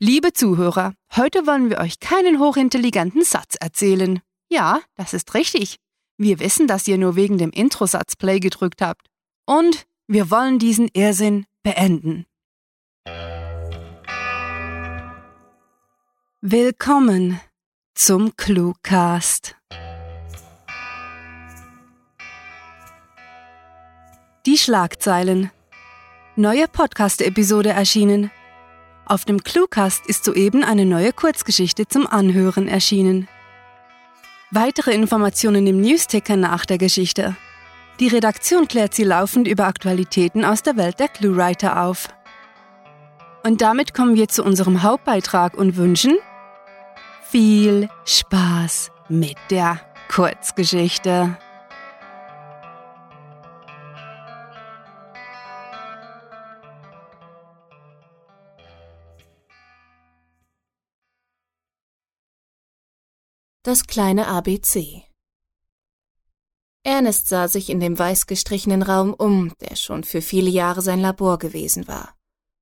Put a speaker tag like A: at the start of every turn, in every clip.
A: Liebe Zuhörer, heute wollen wir euch keinen hochintelligenten Satz erzählen. Ja, das ist richtig. Wir wissen, dass ihr nur wegen dem Introsatz Play gedrückt habt. Und wir wollen diesen Irrsinn beenden. Willkommen zum Cluecast. Die Schlagzeilen. Neue Podcast-Episode erschienen. Auf dem Cluecast ist soeben eine neue Kurzgeschichte zum Anhören erschienen. Weitere Informationen im Newsticker nach der Geschichte. Die Redaktion klärt sie laufend über Aktualitäten aus der Welt der Cluewriter auf. Und damit kommen wir zu unserem Hauptbeitrag und wünschen viel Spaß mit der Kurzgeschichte.
B: Das kleine ABC Ernest sah sich in dem weiß gestrichenen Raum um, der schon für viele Jahre sein Labor gewesen war.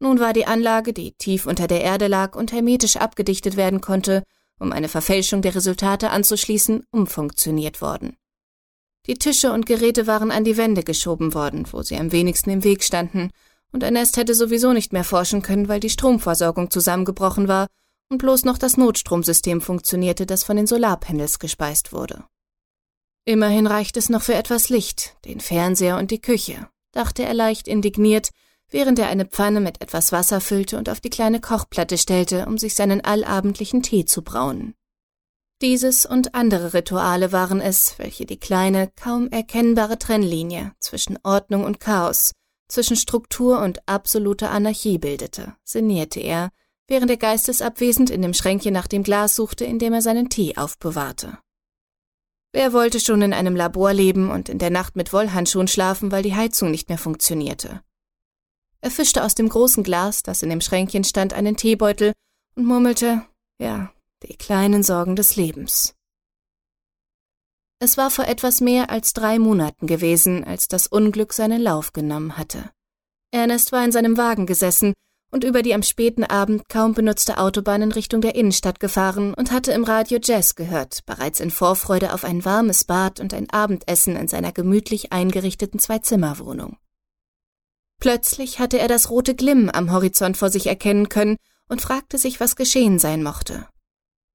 B: Nun war die Anlage, die tief unter der Erde lag und hermetisch abgedichtet werden konnte, um eine Verfälschung der Resultate anzuschließen, umfunktioniert worden. Die Tische und Geräte waren an die Wände geschoben worden, wo sie am wenigsten im Weg standen, und Ernest hätte sowieso nicht mehr forschen können, weil die Stromversorgung zusammengebrochen war und bloß noch das Notstromsystem funktionierte, das von den Solarpanels gespeist wurde. Immerhin reicht es noch für etwas Licht, den Fernseher und die Küche, dachte er leicht indigniert, während er eine Pfanne mit etwas Wasser füllte und auf die kleine Kochplatte stellte, um sich seinen allabendlichen Tee zu brauen. Dieses und andere Rituale waren es, welche die kleine, kaum erkennbare Trennlinie zwischen Ordnung und Chaos, zwischen Struktur und absoluter Anarchie bildete, sinnierte er, während er geistesabwesend in dem Schränkchen nach dem Glas suchte, in dem er seinen Tee aufbewahrte. Wer wollte schon in einem Labor leben und in der Nacht mit Wollhandschuhen schlafen, weil die Heizung nicht mehr funktionierte? Er fischte aus dem großen Glas, das in dem Schränkchen stand, einen Teebeutel und murmelte, ja, die kleinen Sorgen des Lebens. Es war vor etwas mehr als drei Monaten gewesen, als das Unglück seinen Lauf genommen hatte. Ernest war in seinem Wagen gesessen und über die am späten Abend kaum benutzte Autobahn in Richtung der Innenstadt gefahren und hatte im Radio Jazz gehört, bereits in Vorfreude auf ein warmes Bad und ein Abendessen in seiner gemütlich eingerichteten Zwei-Zimmer-Wohnung. Plötzlich hatte er das rote Glimm am Horizont vor sich erkennen können und fragte sich, was geschehen sein mochte.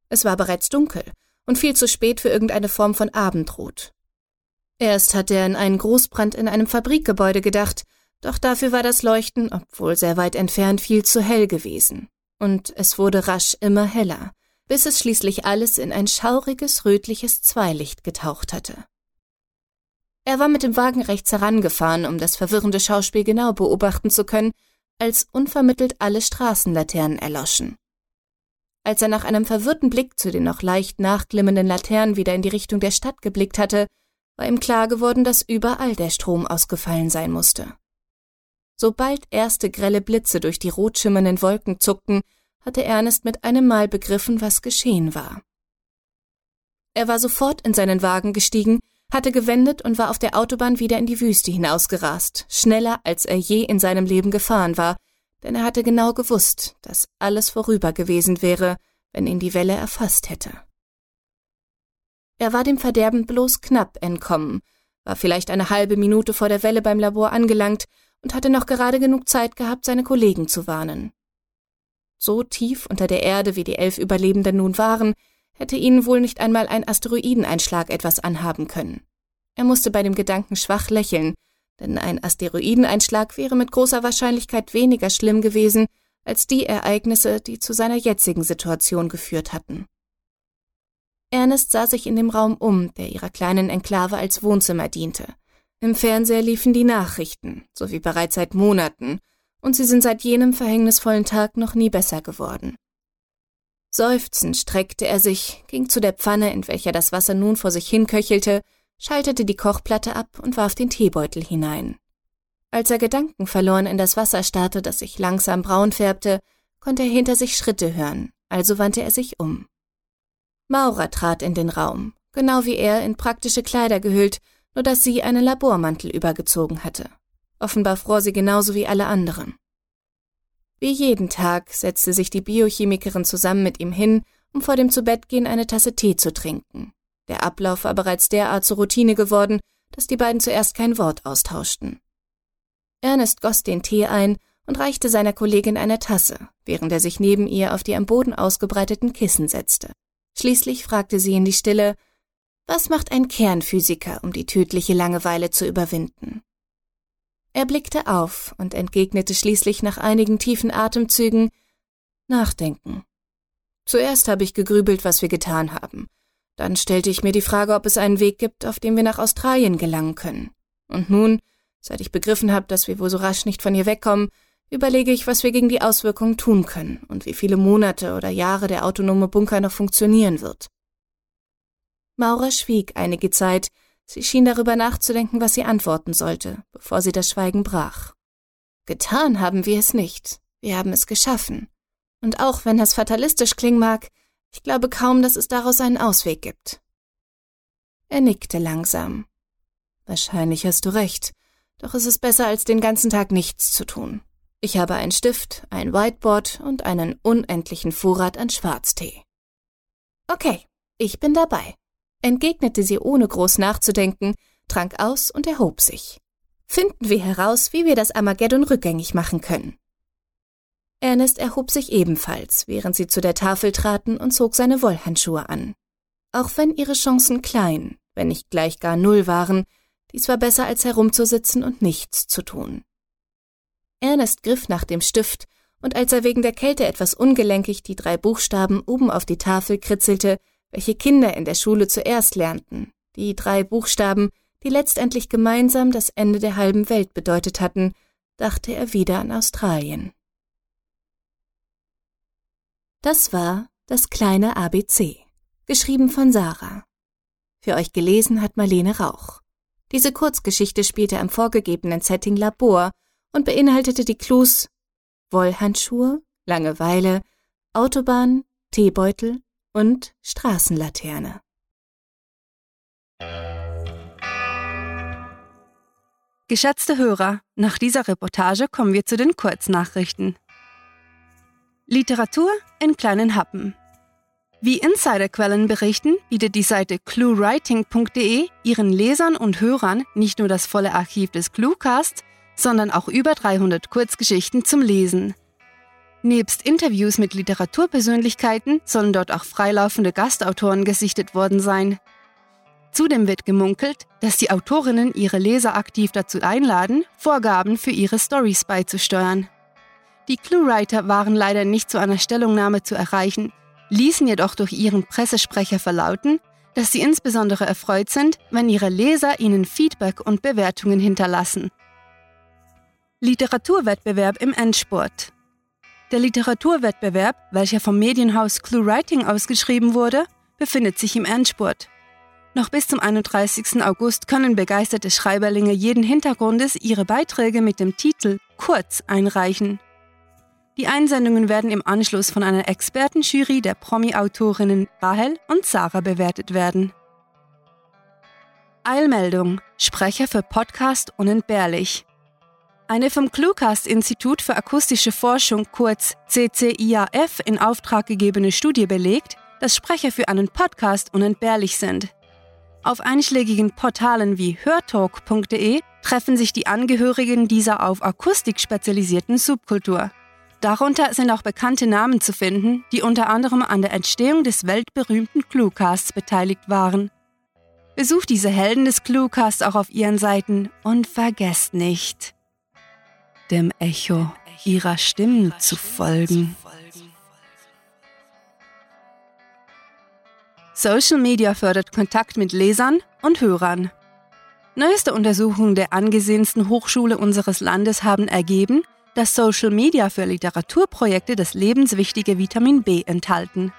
B: Es war bereits dunkel und viel zu spät für irgendeine Form von Abendrot. Erst hatte er an einen Großbrand in einem Fabrikgebäude gedacht, doch dafür war das Leuchten, obwohl sehr weit entfernt, viel zu hell gewesen. Und es wurde rasch immer heller, bis es schließlich alles in ein schauriges, rötliches Zweilicht getaucht hatte. Er war mit dem Wagen rechts herangefahren, um das verwirrende Schauspiel genau beobachten zu können, als unvermittelt alle Straßenlaternen erloschen. Als er nach einem verwirrten Blick zu den noch leicht nachglimmenden Laternen wieder in die Richtung der Stadt geblickt hatte, war ihm klar geworden, dass überall der Strom ausgefallen sein musste. Sobald erste grelle Blitze durch die rot schimmernden Wolken zuckten, hatte Ernest mit einem Mal begriffen, was geschehen war. Er war sofort in seinen Wagen gestiegen, hatte gewendet und war auf der Autobahn wieder in die Wüste hinausgerast, schneller als er je in seinem Leben gefahren war, denn er hatte genau gewusst, dass alles vorüber gewesen wäre, wenn ihn die Welle erfasst hätte. Er war dem Verderben bloß knapp entkommen, war vielleicht eine halbe Minute vor der Welle beim Labor angelangt und hatte noch gerade genug Zeit gehabt, seine Kollegen zu warnen. So tief unter der Erde, wie die elf Überlebenden nun waren, hätte ihnen wohl nicht einmal ein Asteroideneinschlag etwas anhaben können. Er musste bei dem Gedanken schwach lächeln, denn ein Asteroideneinschlag wäre mit großer Wahrscheinlichkeit weniger schlimm gewesen als die Ereignisse, die zu seiner jetzigen Situation geführt hatten. Ernest sah sich in dem Raum um, der ihrer kleinen Enklave als Wohnzimmer diente. Im Fernseher liefen die Nachrichten, so wie bereits seit Monaten, und sie sind seit jenem verhängnisvollen Tag noch nie besser geworden. Seufzend streckte er sich, ging zu der Pfanne, in welcher das Wasser nun vor sich hinköchelte, schaltete die Kochplatte ab und warf den Teebeutel hinein. Als er gedankenverloren in das Wasser starrte, das sich langsam braun färbte, konnte er hinter sich Schritte hören, also wandte er sich um. Maura trat in den Raum, genau wie er in praktische Kleider gehüllt, nur dass sie einen Labormantel übergezogen hatte. Offenbar fror sie genauso wie alle anderen. Wie jeden Tag setzte sich die Biochemikerin zusammen mit ihm hin, um vor dem Zubettgehen eine Tasse Tee zu trinken. Der Ablauf war bereits derart zur Routine geworden, dass die beiden zuerst kein Wort austauschten. Ernest goss den Tee ein und reichte seiner Kollegin eine Tasse, während er sich neben ihr auf die am Boden ausgebreiteten Kissen setzte. Schließlich fragte sie in die Stille, was macht ein Kernphysiker, um die tödliche Langeweile zu überwinden? Er blickte auf und entgegnete schließlich nach einigen tiefen Atemzügen Nachdenken. Zuerst habe ich gegrübelt, was wir getan haben. Dann stellte ich mir die Frage, ob es einen Weg gibt, auf dem wir nach Australien gelangen können. Und nun, seit ich begriffen habe, dass wir wohl so rasch nicht von hier wegkommen, überlege ich, was wir gegen die Auswirkungen tun können und wie viele Monate oder Jahre der autonome Bunker noch funktionieren wird. Maura schwieg einige Zeit, sie schien darüber nachzudenken, was sie antworten sollte, bevor sie das Schweigen brach. Getan haben wir es nicht, wir haben es geschaffen. Und auch wenn das fatalistisch klingen mag, ich glaube kaum, dass es daraus einen Ausweg gibt. Er nickte langsam. Wahrscheinlich hast du recht, doch es ist besser, als den ganzen Tag nichts zu tun. Ich habe einen Stift, ein Whiteboard und einen unendlichen Vorrat an Schwarztee. Okay, ich bin dabei, entgegnete sie ohne groß nachzudenken, trank aus und erhob sich. Finden wir heraus, wie wir das Armageddon rückgängig machen können. Ernest erhob sich ebenfalls, während sie zu der Tafel traten und zog seine Wollhandschuhe an. Auch wenn ihre Chancen klein, wenn nicht gleich gar null waren, dies war besser als herumzusitzen und nichts zu tun. Ernest griff nach dem Stift, und als er wegen der Kälte etwas ungelenkig die drei Buchstaben oben auf die Tafel kritzelte, welche Kinder in der Schule zuerst lernten, die drei Buchstaben, die letztendlich gemeinsam das Ende der halben Welt bedeutet hatten, dachte er wieder an Australien. Das war das kleine ABC, geschrieben von Sarah. Für euch gelesen hat Marlene Rauch. Diese Kurzgeschichte spielte im vorgegebenen Setting Labor und beinhaltete die Clues Wollhandschuhe, Langeweile, Autobahn, Teebeutel und Straßenlaterne.
A: Geschätzte Hörer, nach dieser Reportage kommen wir zu den Kurznachrichten. Literatur in kleinen Happen. Wie Insiderquellen berichten, bietet die Seite cluewriting.de ihren Lesern und Hörern nicht nur das volle Archiv des Cluecasts, sondern auch über 300 Kurzgeschichten zum Lesen. Nebst Interviews mit Literaturpersönlichkeiten sollen dort auch freilaufende Gastautoren gesichtet worden sein. Zudem wird gemunkelt, dass die Autorinnen ihre Leser aktiv dazu einladen, Vorgaben für ihre Stories beizusteuern. Die Cluewriter waren leider nicht zu einer Stellungnahme zu erreichen, ließen jedoch durch ihren Pressesprecher verlauten, dass sie insbesondere erfreut sind, wenn ihre Leser ihnen Feedback und Bewertungen hinterlassen. Literaturwettbewerb im Endspurt. Der Literaturwettbewerb, welcher vom Medienhaus ClueWriting ausgeschrieben wurde, befindet sich im Endspurt. Noch bis zum 31. August können begeisterte Schreiberlinge jeden Hintergrundes ihre Beiträge mit dem Titel Kurz einreichen. Die Einsendungen werden im Anschluss von einer Expertenjury der Promi-Autorinnen Rahel und Sarah bewertet werden. Eilmeldung. Sprecher für Podcast unentbehrlich. Eine vom Cluecast-Institut für akustische Forschung kurz CCIAF in Auftrag gegebene Studie belegt, dass Sprecher für einen Podcast unentbehrlich sind. Auf einschlägigen Portalen wie hörtalk.de treffen sich die Angehörigen dieser auf Akustik spezialisierten Subkultur. Darunter sind auch bekannte Namen zu finden, die unter anderem an der Entstehung des weltberühmten Cluecasts beteiligt waren. Besucht diese Helden des Cluecasts auch auf ihren Seiten und vergesst nicht, dem Echo ihrer Stimmen zu folgen. Social Media fördert Kontakt mit Lesern und Hörern. Neueste Untersuchungen der angesehensten Hochschule unseres Landes haben ergeben, dass Social Media für Literaturprojekte das lebenswichtige Vitamin B enthalten.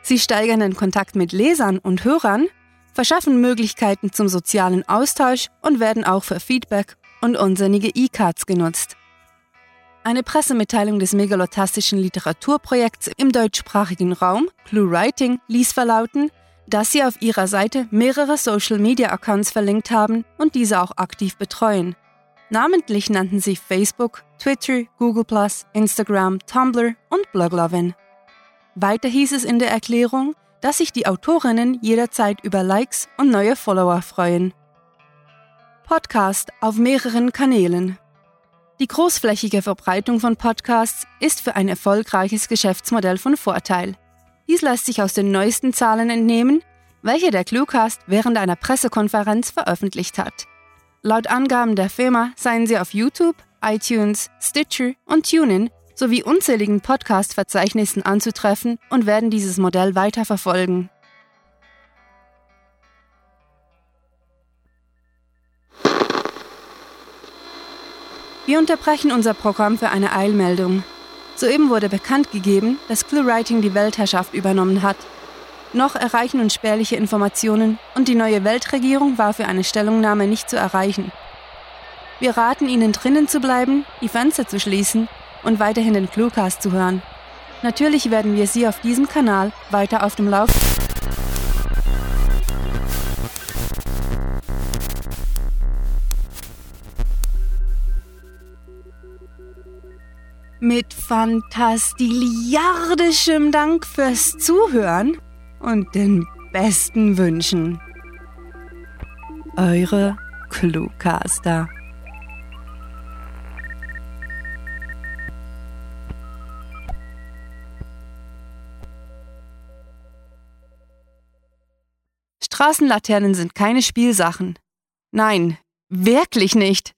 A: Sie steigern den Kontakt mit Lesern und Hörern, verschaffen Möglichkeiten zum sozialen Austausch und werden auch für Feedback und unsinnige E-Cards genutzt. Eine Pressemitteilung des megalotastischen Literaturprojekts im deutschsprachigen Raum, Clue Writing, ließ verlauten, dass sie auf ihrer Seite mehrere Social-Media-Accounts verlinkt haben und diese auch aktiv betreuen. Namentlich nannten sie Facebook, Twitter, Google, Instagram, Tumblr und Bloglovin. Weiter hieß es in der Erklärung, dass sich die Autorinnen jederzeit über Likes und neue Follower freuen. Podcast auf mehreren Kanälen. Die großflächige Verbreitung von Podcasts ist für ein erfolgreiches Geschäftsmodell von Vorteil. Dies lässt sich aus den neuesten Zahlen entnehmen, welche der Cluecast während einer Pressekonferenz veröffentlicht hat. Laut Angaben der Firma seien sie auf YouTube, iTunes, Stitcher und TuneIn sowie unzähligen Podcast-Verzeichnissen anzutreffen und werden dieses Modell weiter Wir unterbrechen unser Programm für eine Eilmeldung. Soeben wurde bekannt gegeben, dass ClueWriting die Weltherrschaft übernommen hat noch erreichen uns spärliche Informationen und die neue Weltregierung war für eine Stellungnahme nicht zu erreichen. Wir raten Ihnen drinnen zu bleiben, die Fenster zu schließen und weiterhin den Cluecast zu hören. Natürlich werden wir Sie auf diesem Kanal weiter auf dem Lauf. Mit fantastiliardischem Dank fürs Zuhören und den besten Wünschen. Eure Cluecaster. Straßenlaternen sind keine Spielsachen. Nein, wirklich nicht.